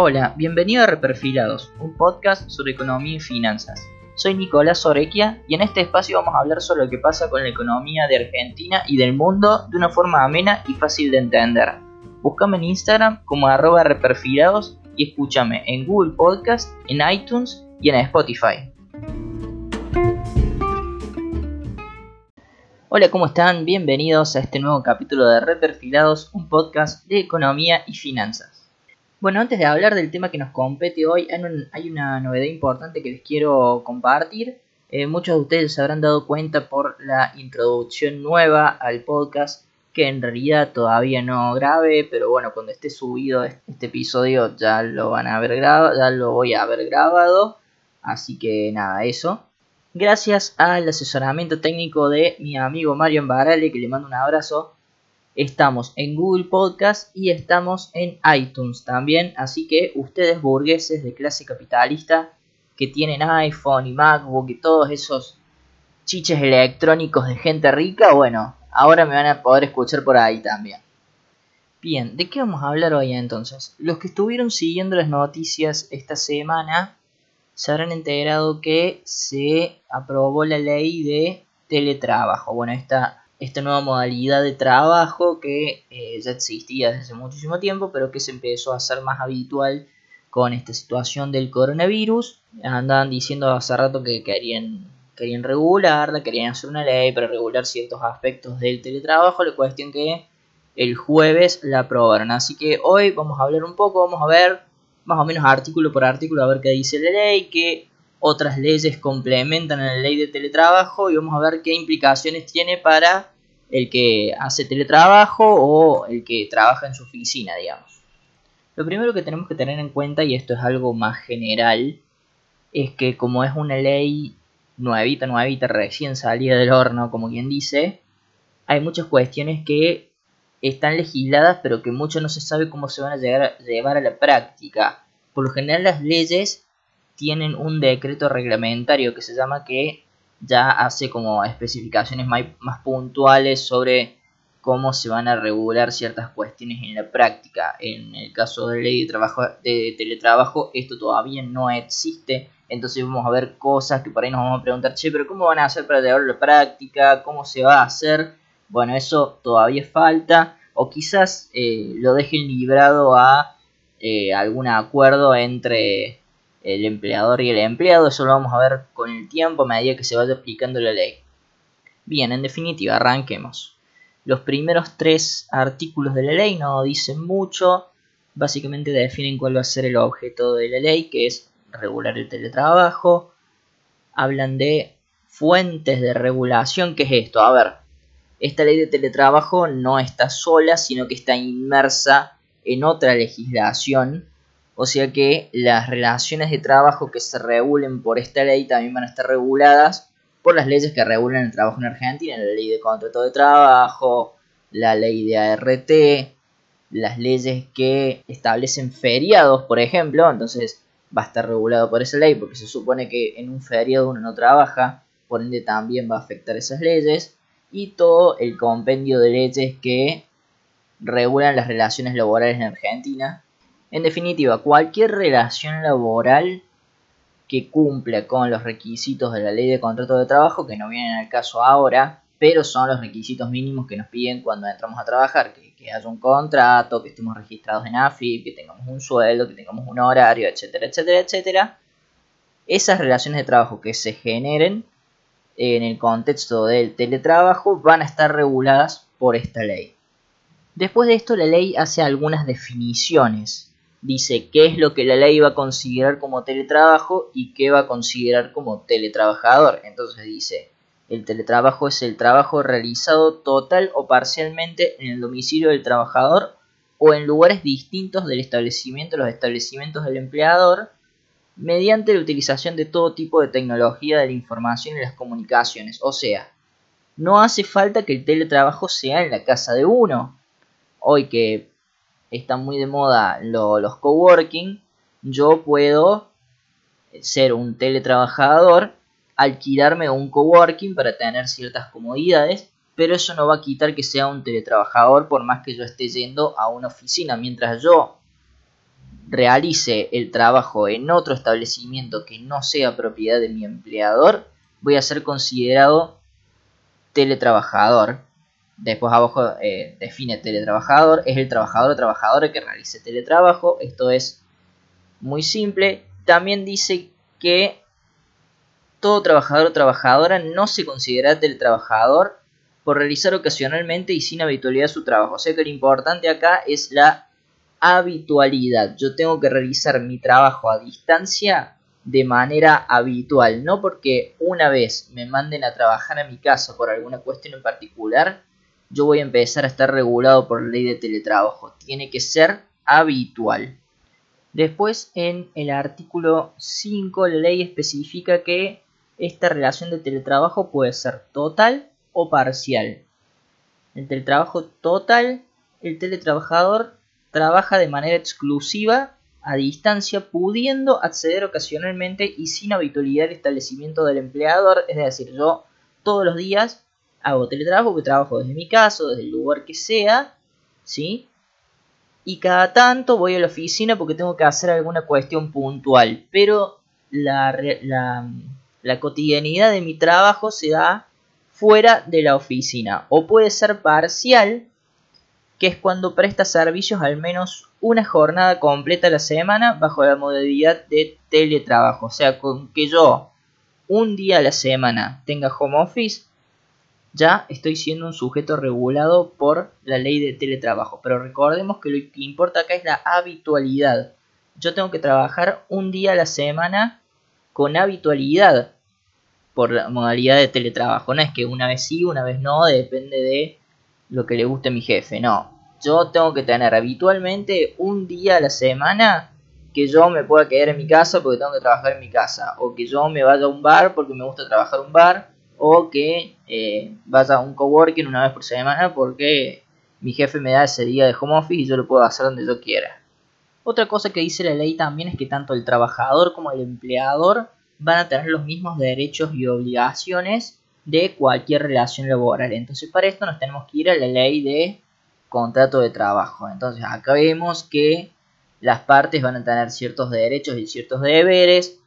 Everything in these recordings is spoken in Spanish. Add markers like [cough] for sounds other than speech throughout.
Hola, bienvenido a Reperfilados, un podcast sobre economía y finanzas. Soy Nicolás Orequia y en este espacio vamos a hablar sobre lo que pasa con la economía de Argentina y del mundo de una forma amena y fácil de entender. Búscame en Instagram como arroba reperfilados y escúchame en Google Podcast, en iTunes y en Spotify. Hola, ¿cómo están? Bienvenidos a este nuevo capítulo de Reperfilados, un podcast de economía y finanzas. Bueno, antes de hablar del tema que nos compete hoy, hay una novedad importante que les quiero compartir. Eh, muchos de ustedes se habrán dado cuenta por la introducción nueva al podcast, que en realidad todavía no grabé, pero bueno, cuando esté subido este episodio ya lo van a haber grabado, ya lo voy a haber grabado. Así que nada, eso. Gracias al asesoramiento técnico de mi amigo Mario Barale, que le mando un abrazo, Estamos en Google Podcast y estamos en iTunes también. Así que ustedes burgueses de clase capitalista que tienen iPhone y MacBook y todos esos chiches electrónicos de gente rica, bueno, ahora me van a poder escuchar por ahí también. Bien, ¿de qué vamos a hablar hoy entonces? Los que estuvieron siguiendo las noticias esta semana se habrán enterado que se aprobó la ley de teletrabajo. Bueno, esta esta nueva modalidad de trabajo que eh, ya existía desde hace muchísimo tiempo, pero que se empezó a hacer más habitual con esta situación del coronavirus. Andaban diciendo hace rato que querían, querían regularla, querían hacer una ley para regular ciertos aspectos del teletrabajo, la cuestión que el jueves la aprobaron. Así que hoy vamos a hablar un poco, vamos a ver más o menos artículo por artículo, a ver qué dice la ley, qué otras leyes complementan a la ley de teletrabajo y vamos a ver qué implicaciones tiene para el que hace teletrabajo o el que trabaja en su oficina, digamos. Lo primero que tenemos que tener en cuenta, y esto es algo más general, es que como es una ley nuevita, nuevita, recién salida del horno, como quien dice, hay muchas cuestiones que están legisladas, pero que mucho no se sabe cómo se van a llevar a la práctica. Por lo general las leyes tienen un decreto reglamentario que se llama que ya hace como especificaciones más, puntuales sobre cómo se van a regular ciertas cuestiones en la práctica. En el caso de ley de, trabajo, de teletrabajo, esto todavía no existe. Entonces vamos a ver cosas que por ahí nos vamos a preguntar, che, pero ¿cómo van a hacer para llevarlo a la práctica? ¿Cómo se va a hacer? Bueno, eso todavía falta. O quizás eh, lo dejen librado a eh, algún acuerdo entre el empleador y el empleado. Eso lo vamos a ver con el tiempo a medida que se vaya explicando la ley. Bien, en definitiva, arranquemos. Los primeros tres artículos de la ley no dicen mucho. Básicamente definen cuál va a ser el objeto de la ley, que es regular el teletrabajo. Hablan de fuentes de regulación. ¿Qué es esto? A ver, esta ley de teletrabajo no está sola, sino que está inmersa en otra legislación o sea que las relaciones de trabajo que se regulen por esta ley también van a estar reguladas por las leyes que regulan el trabajo en Argentina, la ley de contrato de trabajo, la ley de ART, las leyes que establecen feriados, por ejemplo, entonces va a estar regulado por esa ley porque se supone que en un feriado uno no trabaja, por ende también va a afectar esas leyes. Y todo el compendio de leyes que regulan las relaciones laborales en Argentina en definitiva, cualquier relación laboral que cumpla con los requisitos de la ley de contrato de trabajo, que no vienen al caso ahora, pero son los requisitos mínimos que nos piden cuando entramos a trabajar, que, haya un contrato, que estemos registrados en AFIP, que tengamos un sueldo, que tengamos un horario, etcétera, etcétera, etcétera. Esas relaciones de trabajo que se generen en el contexto del teletrabajo van a estar reguladas por esta ley. Después de esto, la ley hace algunas definiciones dice qué es lo que la ley va a considerar como teletrabajo y qué va a considerar como teletrabajador. Entonces dice, el teletrabajo es el trabajo realizado total o parcialmente en el domicilio del trabajador o en lugares distintos del establecimiento, los establecimientos del empleador, mediante la utilización de todo tipo de tecnología de la información y las comunicaciones. O sea, no hace falta que el teletrabajo sea en la casa de uno. Hoy que están muy de moda los coworking, yo puedo ser un teletrabajador, alquilarme un coworking para tener ciertas comodidades, pero eso no va a quitar que sea un teletrabajador por más que yo esté yendo a una oficina. Mientras yo realice el trabajo en otro establecimiento que no sea propiedad de mi empleador, voy a ser considerado teletrabajador. Después abajo eh, define teletrabajador, es el trabajador o trabajadora que realice teletrabajo. Esto es muy simple. También dice que todo trabajador o trabajadora no se considera teletrabajador por realizar ocasionalmente y sin habitualidad su trabajo. O sea que lo importante acá es la habitualidad. Yo tengo que realizar mi trabajo a distancia de manera habitual, no porque una vez me manden a trabajar a mi casa por alguna cuestión en particular, yo voy a empezar a estar regulado por la ley de teletrabajo. Tiene que ser habitual. Después en el artículo 5 la ley especifica que esta relación de teletrabajo puede ser total o parcial. El teletrabajo total, el teletrabajador trabaja de manera exclusiva a distancia, pudiendo acceder ocasionalmente y sin habitualidad al establecimiento del empleador. Es decir, yo todos los días hago teletrabajo, que trabajo desde mi casa, desde el lugar que sea, ¿sí? Y cada tanto voy a la oficina porque tengo que hacer alguna cuestión puntual. Pero la, la, la cotidianidad de mi trabajo se da fuera de la oficina. O puede ser parcial, que es cuando presta servicios al menos una jornada completa a la semana bajo la modalidad de teletrabajo. O sea, con que yo un día a la semana tenga home office, ya estoy siendo un sujeto regulado por la ley de teletrabajo. Pero recordemos que lo que importa acá es la habitualidad. Yo tengo que trabajar un día a la semana con habitualidad por la modalidad de teletrabajo. No es que una vez sí, una vez no, depende de lo que le guste a mi jefe. No, yo tengo que tener habitualmente un día a la semana que yo me pueda quedar en mi casa porque tengo que trabajar en mi casa. O que yo me vaya a un bar porque me gusta trabajar un bar. O que eh, a un coworking una vez por semana porque mi jefe me da ese día de home office y yo lo puedo hacer donde yo quiera. Otra cosa que dice la ley también es que tanto el trabajador como el empleador van a tener los mismos derechos y obligaciones de cualquier relación laboral. Entonces para esto nos tenemos que ir a la ley de contrato de trabajo. Entonces acá vemos que las partes van a tener ciertos derechos y ciertos deberes.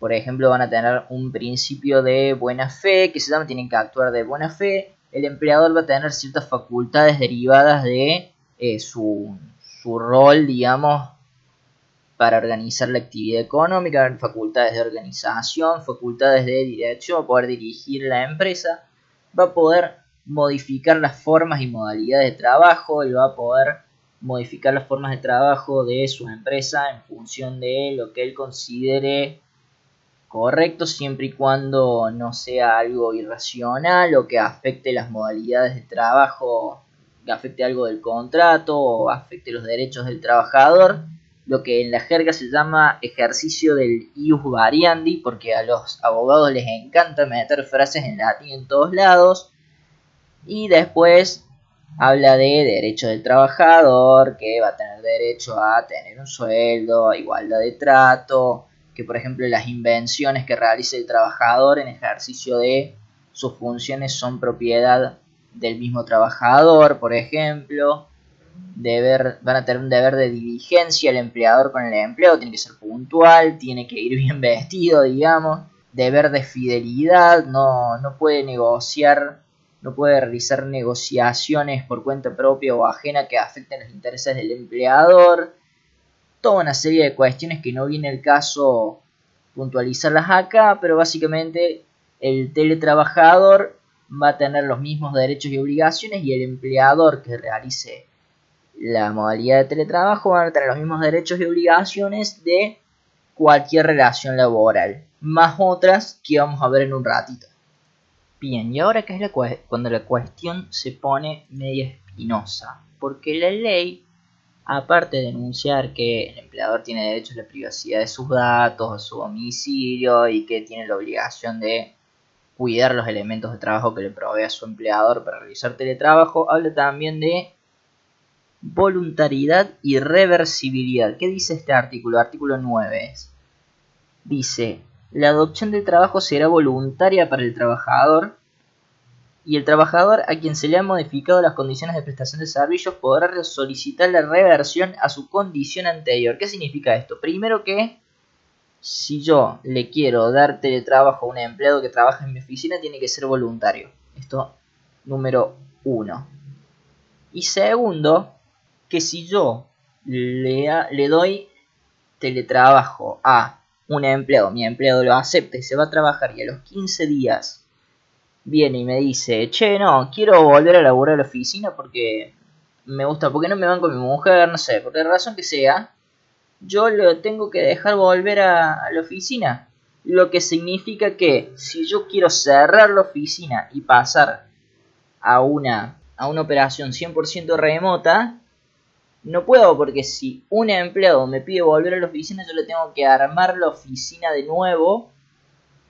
Por ejemplo, van a tener un principio de buena fe, que se llama tienen que actuar de buena fe. El empleador va a tener ciertas facultades derivadas de eh, su, su rol, digamos, para organizar la actividad económica, facultades de organización, facultades de dirección, poder dirigir la empresa, va a poder modificar las formas y modalidades de trabajo, él va a poder modificar las formas de trabajo de su empresa en función de lo que él considere correcto siempre y cuando no sea algo irracional o que afecte las modalidades de trabajo, que afecte algo del contrato o afecte los derechos del trabajador lo que en la jerga se llama ejercicio del ius variandi, porque a los abogados les encanta meter frases en latín en todos lados. Y después habla de derecho del trabajador, que va a tener derecho a tener un sueldo, igualdad de trato, que por ejemplo las invenciones que realice el trabajador en ejercicio de sus funciones son propiedad del mismo trabajador, por ejemplo deber, van a tener un deber de diligencia el empleador con el empleado, tiene que ser puntual, tiene que ir [laughs] bien vestido, digamos, deber de fidelidad, no, no puede negociar, no puede realizar negociaciones por cuenta propia o ajena que afecten los intereses del empleador, toda una serie de cuestiones que no viene el caso puntualizarlas acá, pero básicamente el teletrabajador va a tener los mismos derechos y obligaciones y el empleador que realice la modalidad de teletrabajo van a tener los mismos derechos y obligaciones de cualquier relación laboral, más otras que vamos a ver en un ratito. Bien, y ahora que es la cuando la cuestión se pone media espinosa, porque la ley, aparte de denunciar que el empleador tiene derecho a la privacidad de sus datos, a su domicilio y que tiene la obligación de cuidar los elementos de trabajo que le provee a su empleador para realizar teletrabajo, habla también de voluntariedad y reversibilidad. ¿Qué dice este artículo? Artículo 9. Dice, la adopción del trabajo será voluntaria para el trabajador y el trabajador a quien se le han modificado las condiciones de prestación de servicios podrá solicitar la reversión a su condición anterior. ¿Qué significa esto? Primero que si yo le quiero dar teletrabajo a un empleado que trabaja en mi oficina, tiene que ser voluntario. Esto número uno. Y segundo, que si yo le, le doy teletrabajo a un empleado, mi empleado lo acepta y se va a trabajar y a los 15 días viene y me dice, che, no, quiero volver a laburar a la oficina porque me gusta, porque no me van con mi mujer, no sé, por la razón que sea, yo lo tengo que dejar volver a, la oficina. Lo que significa que si yo quiero cerrar la oficina y pasar a una, a una operación 100% remota, no puedo porque si un empleado me pide volver a la oficina, yo le tengo que armar la oficina de nuevo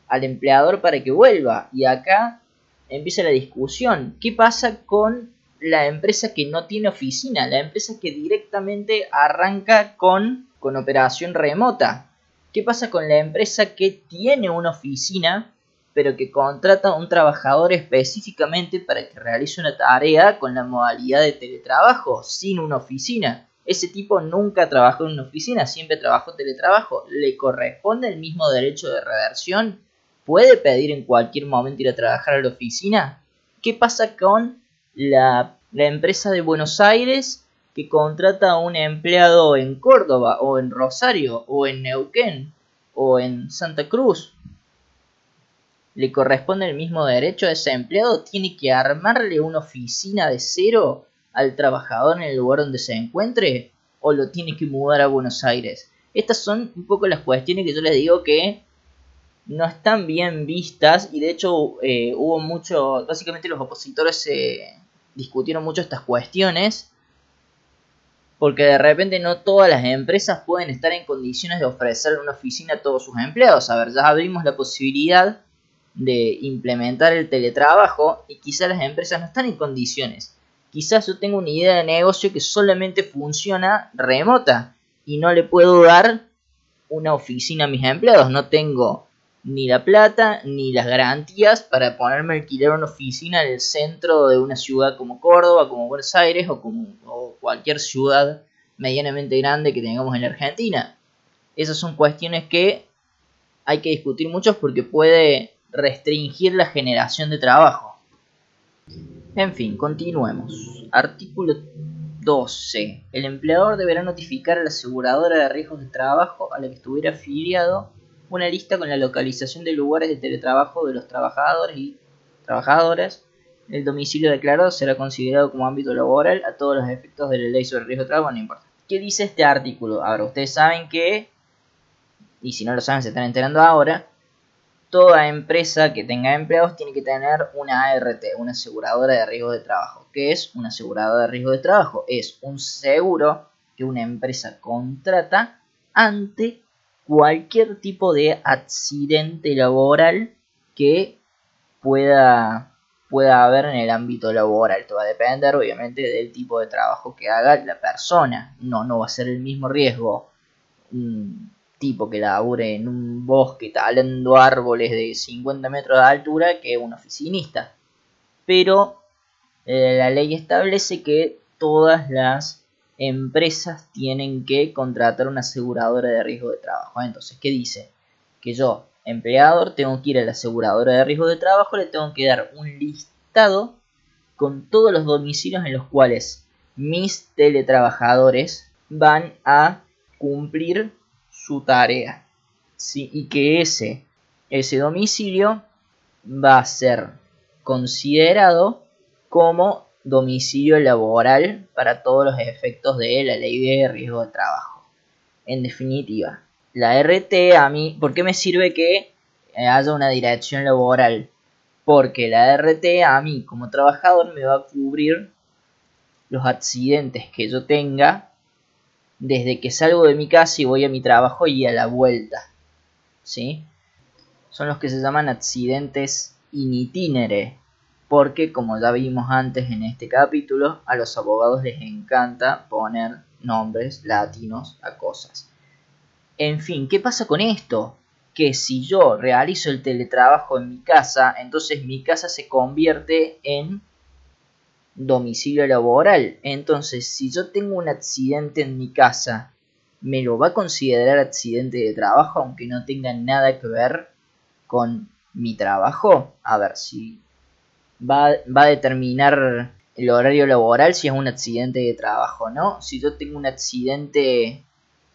al empleador para que vuelva. Y acá empieza la discusión. ¿Qué pasa con la empresa que no tiene oficina? La empresa que directamente arranca con, con operación remota. ¿Qué pasa con la empresa que tiene una oficina pero que contrata a un trabajador específicamente para que realice una tarea con la modalidad de teletrabajo, sin una oficina? Ese tipo nunca trabajó en una oficina, siempre trabajó teletrabajo. ¿Le corresponde el mismo derecho de reversión? Puede pedir en cualquier momento ir a trabajar a la oficina? ¿Qué pasa con la, empresa de Buenos Aires que contrata a un empleado en Córdoba o en Rosario o en Neuquén o en Santa Cruz? ¿Le corresponde el mismo derecho a ese empleado? ¿Tiene que armarle una oficina de cero al trabajador en el lugar donde se encuentre? ¿O lo tiene que mudar a Buenos Aires? Estas son un poco las cuestiones que yo les digo que no están bien vistas y de hecho eh, hubo mucho, básicamente los opositores discutieron mucho estas cuestiones porque de repente no todas las empresas pueden estar en condiciones de ofrecer una oficina a todos sus empleados. A ver, ya abrimos la posibilidad de implementar el teletrabajo y quizás las empresas no están en condiciones. Quizás yo tengo una idea de negocio que solamente funciona remota y no le puedo dar una oficina a mis empleados. No tengo ni la plata ni las garantías para ponerme a alquilar una oficina en el centro de una ciudad como Córdoba, como Buenos Aires o como cualquier ciudad medianamente grande que tengamos en la Argentina. Esas son cuestiones que hay que discutir mucho porque puede restringir la generación de trabajo. En fin, continuemos. Artículo 12. El empleador deberá notificar a la aseguradora de riesgos de trabajo a la que estuviera afiliado una lista con la localización de lugares de teletrabajo de los trabajadores y trabajadoras. El domicilio declarado será considerado como ámbito laboral a todos los efectos de la ley sobre el riesgo de trabajo, no importa. ¿Qué dice este artículo? Ahora, ustedes saben que, y si no lo saben se están enterando ahora, toda empresa que tenga empleados tiene que tener una ART, una aseguradora de riesgo de trabajo. ¿Qué es una aseguradora de riesgo de trabajo? Es un seguro que una empresa contrata ante cualquier tipo de accidente laboral que pueda, pueda haber en el ámbito laboral. Esto va a depender obviamente del tipo de trabajo que haga la persona. No, no va a ser el mismo riesgo un tipo que labure en un bosque talando árboles de 50 metros de altura que un oficinista. Pero eh, la ley establece que todas las empresas tienen que contratar una aseguradora de riesgo de trabajo. Entonces, ¿qué dice? Que yo, empleador, tengo que ir a la aseguradora de riesgo de trabajo, le tengo que dar un listado con todos los domicilios en los cuales mis teletrabajadores van a cumplir su tarea. ¿sí? Y que ese, ese domicilio va a ser considerado como domicilio laboral para todos los efectos de la ley de riesgo de trabajo. En definitiva, la RT a mí, ¿por qué me sirve que haya una dirección laboral? Porque la RT a mí como trabajador me va a cubrir los accidentes que yo tenga desde que salgo de mi casa y voy a mi trabajo y a la vuelta. ¿Sí? Son los que se llaman accidentes in itinere, porque como ya vimos antes en este capítulo, a los abogados les encanta poner nombres latinos a cosas. En fin, ¿qué pasa con esto? que si yo realizo el teletrabajo en mi casa, entonces mi casa se convierte en domicilio laboral. Entonces, si yo tengo un accidente en mi casa, ¿me lo va a considerar accidente de trabajo aunque no tenga nada que ver con mi trabajo? A ver si va, va a determinar el horario laboral si es un accidente de trabajo, ¿no? Si yo tengo un accidente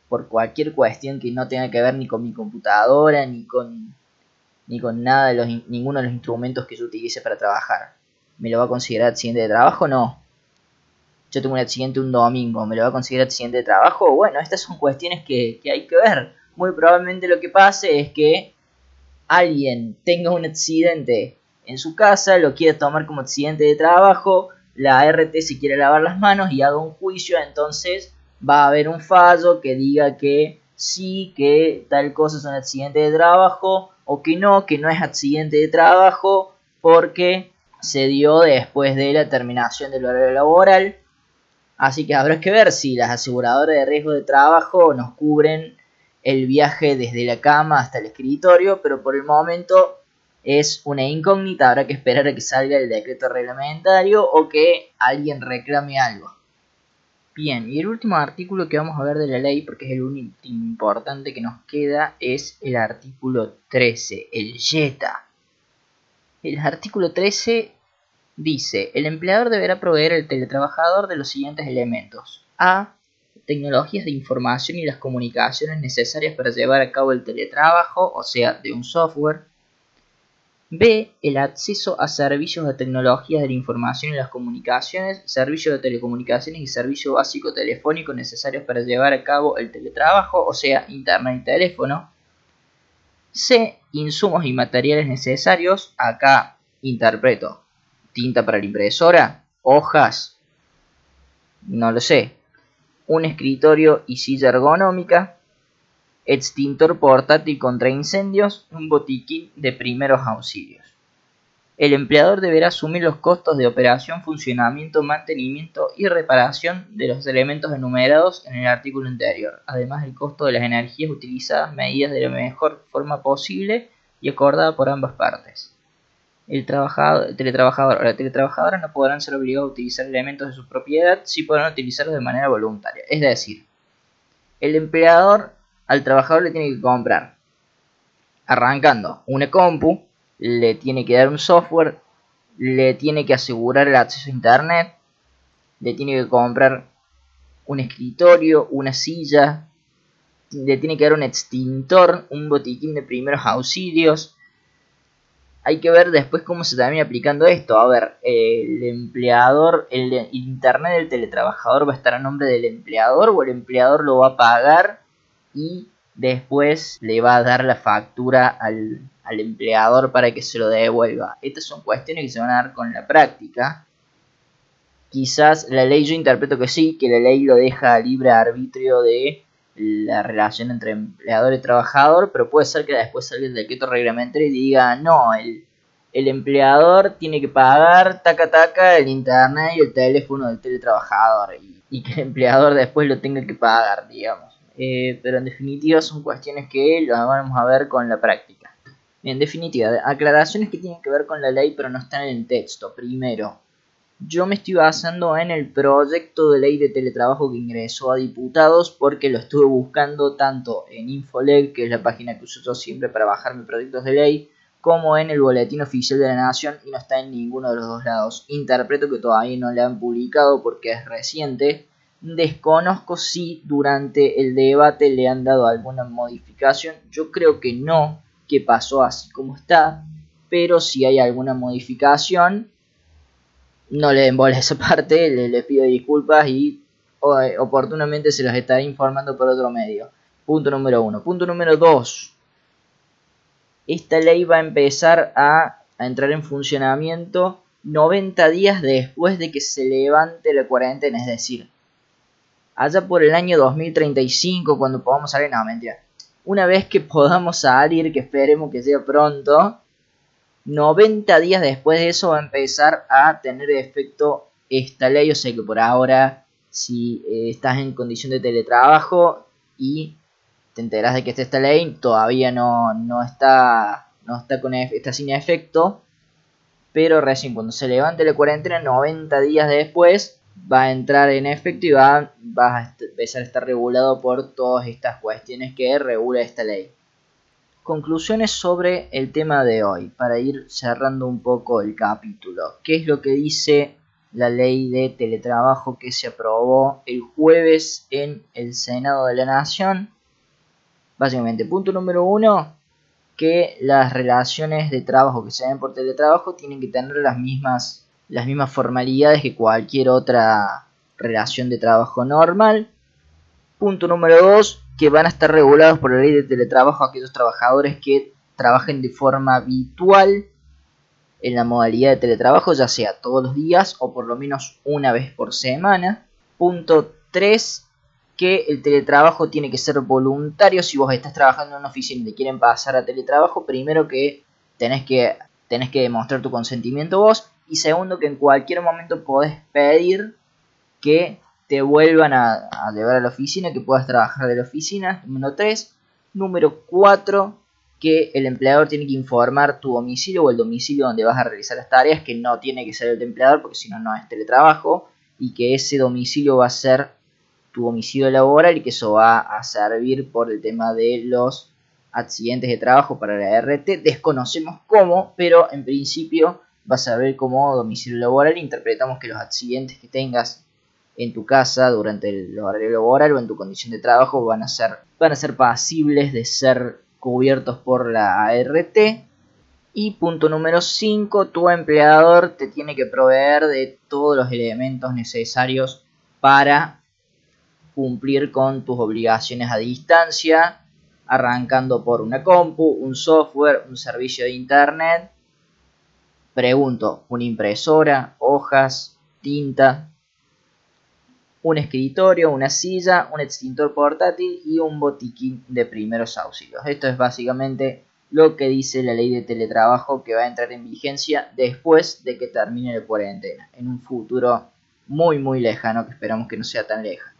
por cualquier cuestión que no tenga que ver ni con mi computadora ni con ni con nada de los ninguno de los instrumentos que yo utilice para trabajar. ¿Me lo va a considerar accidente de trabajo? No. Yo tengo un accidente un domingo, ¿me lo va a considerar accidente de trabajo? Bueno, estas son cuestiones que, que hay que ver. Muy probablemente lo que pase es que alguien tenga un accidente en su casa, lo quiere tomar como accidente de trabajo, la RT se quiere lavar las manos y haga un juicio, entonces va a haber un fallo que diga que sí, que tal cosa es un accidente de trabajo o que no, que no es accidente de trabajo porque se dio después de la terminación del horario laboral. Así que habrá que ver si las aseguradoras de riesgo de trabajo nos cubren el viaje desde la cama hasta el escritorio, pero por el momento es una incógnita, habrá que esperar a que salga el decreto reglamentario o que alguien reclame algo. Bien, y el último artículo que vamos a ver de la ley, porque es el único importante que nos queda, es el artículo 13, el YETA. El artículo 13 dice, el empleador deberá proveer al teletrabajador de los siguientes elementos. A. Tecnologías de información y las comunicaciones necesarias para llevar a cabo el teletrabajo, o sea, de un software. B. El acceso a servicios de tecnologías de la información y las comunicaciones, servicios de telecomunicaciones y servicio básico telefónico necesarios para llevar a cabo el teletrabajo, o sea, internet y teléfono. C. Insumos y materiales necesarios. Acá interpreto. Tinta para la impresora, hojas, no lo sé. Un escritorio y silla ergonómica, extintor portátil contra incendios, un botiquín de primeros auxilios. El empleador deberá asumir los costos de operación, funcionamiento, mantenimiento y reparación de los elementos enumerados en el artículo anterior, además del costo de las energías utilizadas medidas de la mejor forma posible y acordada por ambas partes. El, trabajador, el teletrabajador o la teletrabajadora no podrán ser obligados a utilizar elementos de su propiedad, si podrán utilizarlos de manera voluntaria. Es decir, el empleador al trabajador le tiene que comprar, arrancando una compu, le tiene que dar un software, le tiene que asegurar el acceso a internet, le tiene que comprar un escritorio, una silla, le tiene que dar un extintor, un botiquín de primeros auxilios. Hay que ver después cómo se termina aplicando esto. A ver, el empleador, el internet del teletrabajador va a estar a nombre del empleador o el empleador lo va a pagar y después le va a dar la factura al, empleador para que se lo devuelva. Estas son cuestiones que se van a dar con la práctica. Quizás la ley yo interpreto que sí, que la ley lo deja a libre arbitrio de la relación entre empleador y trabajador, pero puede ser que después salga el decreto reglamentario y diga, no, el, el empleador tiene que pagar taca taca el internet y el teléfono del teletrabajador y, y que el empleador después lo tenga que pagar, digamos. Eh, pero en definitiva son cuestiones que lo vamos a ver con la práctica. En definitiva, aclaraciones que tienen que ver con la ley pero no están en el texto. Primero, yo me estoy basando en el proyecto de ley de teletrabajo que ingresó a diputados porque lo estuve buscando tanto en Infoleg, que es la página que uso yo siempre para bajarme proyectos de ley, como en el boletín oficial de la nación y no está en ninguno de los dos lados. Interpreto que todavía no le han publicado porque es reciente Desconozco si durante el debate le han dado alguna modificación. Yo creo que no, que pasó así como está. Pero si hay alguna modificación, no le den bola esa parte, le, pido disculpas y oportunamente se los estaré informando por otro medio. Punto número uno. Punto número dos. Esta ley va a empezar a, a entrar en funcionamiento 90 días después de que se levante la cuarentena, es decir, allá por el año 2035 cuando podamos salir, no, mentira. Una vez que podamos salir, que esperemos que sea pronto, 90 días después de eso va a empezar a tener efecto esta ley. O sea que por ahora, si eh, estás en condición de teletrabajo y te enteras de que esta ley, todavía no, no está, no está, con, está sin efecto, pero recién cuando se levante la cuarentena, 90 días después, va a entrar en va, va a empezar a estar regulado por todas estas cuestiones que regula esta ley. Conclusiones sobre el tema de hoy, para ir cerrando un poco el capítulo. ¿Qué es lo que dice la ley de teletrabajo que se aprobó el jueves en el Senado de la Nación? Básicamente, punto número uno, que las relaciones de trabajo que se den por teletrabajo tienen que tener las mismas, las mismas formalidades que cualquier otra relación de trabajo normal. Punto número dos, que van a estar regulados por la ley de teletrabajo aquellos trabajadores que trabajen de forma habitual en la modalidad de teletrabajo, ya sea todos los días o por lo menos una vez por semana. Punto 3. Que el teletrabajo tiene que ser voluntario. Si vos estás trabajando en una oficina y te quieren pasar a teletrabajo, primero que tenés que, tenés que demostrar tu consentimiento vos. Y segundo, que en cualquier momento podés pedir que te vuelvan a, llevar a la oficina, que puedas trabajar de la oficina. Número 3. Número 4. Que el empleador tiene que informar tu domicilio o el domicilio donde vas a realizar las tareas, que no tiene que ser el empleador porque si no, no es teletrabajo. Y que ese domicilio va a ser tu domicilio laboral y que eso va a servir por el tema de los accidentes de trabajo para la RT. Desconocemos cómo, pero en principio va a servir como domicilio laboral. Interpretamos que los accidentes que tengas en tu casa durante el horario laboral o en tu condición de trabajo van a ser, van a ser pasibles de ser cubiertos por la ART. Y punto número 5, tu empleador te tiene que proveer de todos los elementos necesarios para cumplir con tus obligaciones a distancia, arrancando por una compu, un software, un servicio de internet. Pregunto, una impresora, hojas, tinta, un escritorio, una silla, un extintor portátil y un botiquín de primeros auxilios. Esto es básicamente lo que dice la ley de teletrabajo que va a entrar en vigencia después de que termine la cuarentena, en un futuro muy muy lejano que esperamos que no sea tan lejano.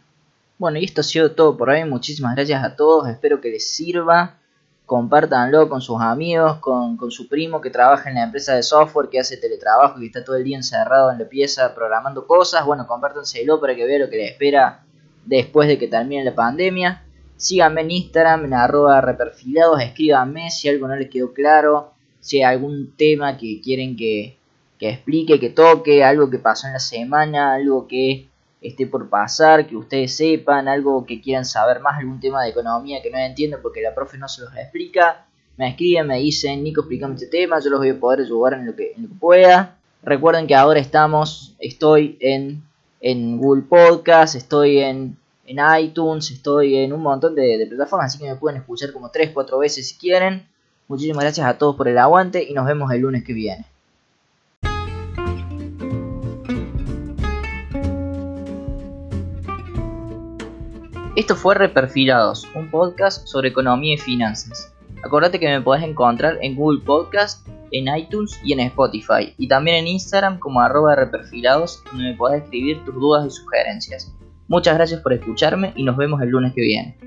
Bueno, y esto ha sido todo por hoy. Muchísimas gracias a todos. Espero que les sirva compártanlo con sus amigos, con, su primo que trabaja en la empresa de software, que hace teletrabajo, que está todo el día encerrado en la pieza programando cosas. Bueno, compártanselo para que vea lo que les espera después de que termine la pandemia. Síganme en Instagram, en arroba reperfilados, escríbanme si algo no les quedó claro, si hay algún tema que quieren que, que explique, que toque, algo que pasó en la semana, algo que esté por pasar, que ustedes sepan, algo que quieran saber más, algún tema de economía que no entienden porque la profe no se los explica, me escriben, me dicen, Nico, explícame este tema, yo los voy a poder ayudar en lo que, pueda. Recuerden que ahora estamos, estoy en, en Google Podcast, estoy en, en iTunes, estoy en un montón de, de plataformas, así que me pueden escuchar como 3, 4 veces si quieren. Muchísimas gracias a todos por el aguante y nos vemos el lunes que viene. Esto fue Reperfilados, un podcast sobre economía y finanzas. Acordate que me podés encontrar en Google Podcast, en iTunes y en Spotify, y también en Instagram como arroba reperfilados, donde me podés escribir tus dudas y sugerencias. Muchas gracias por escucharme y nos vemos el lunes que viene.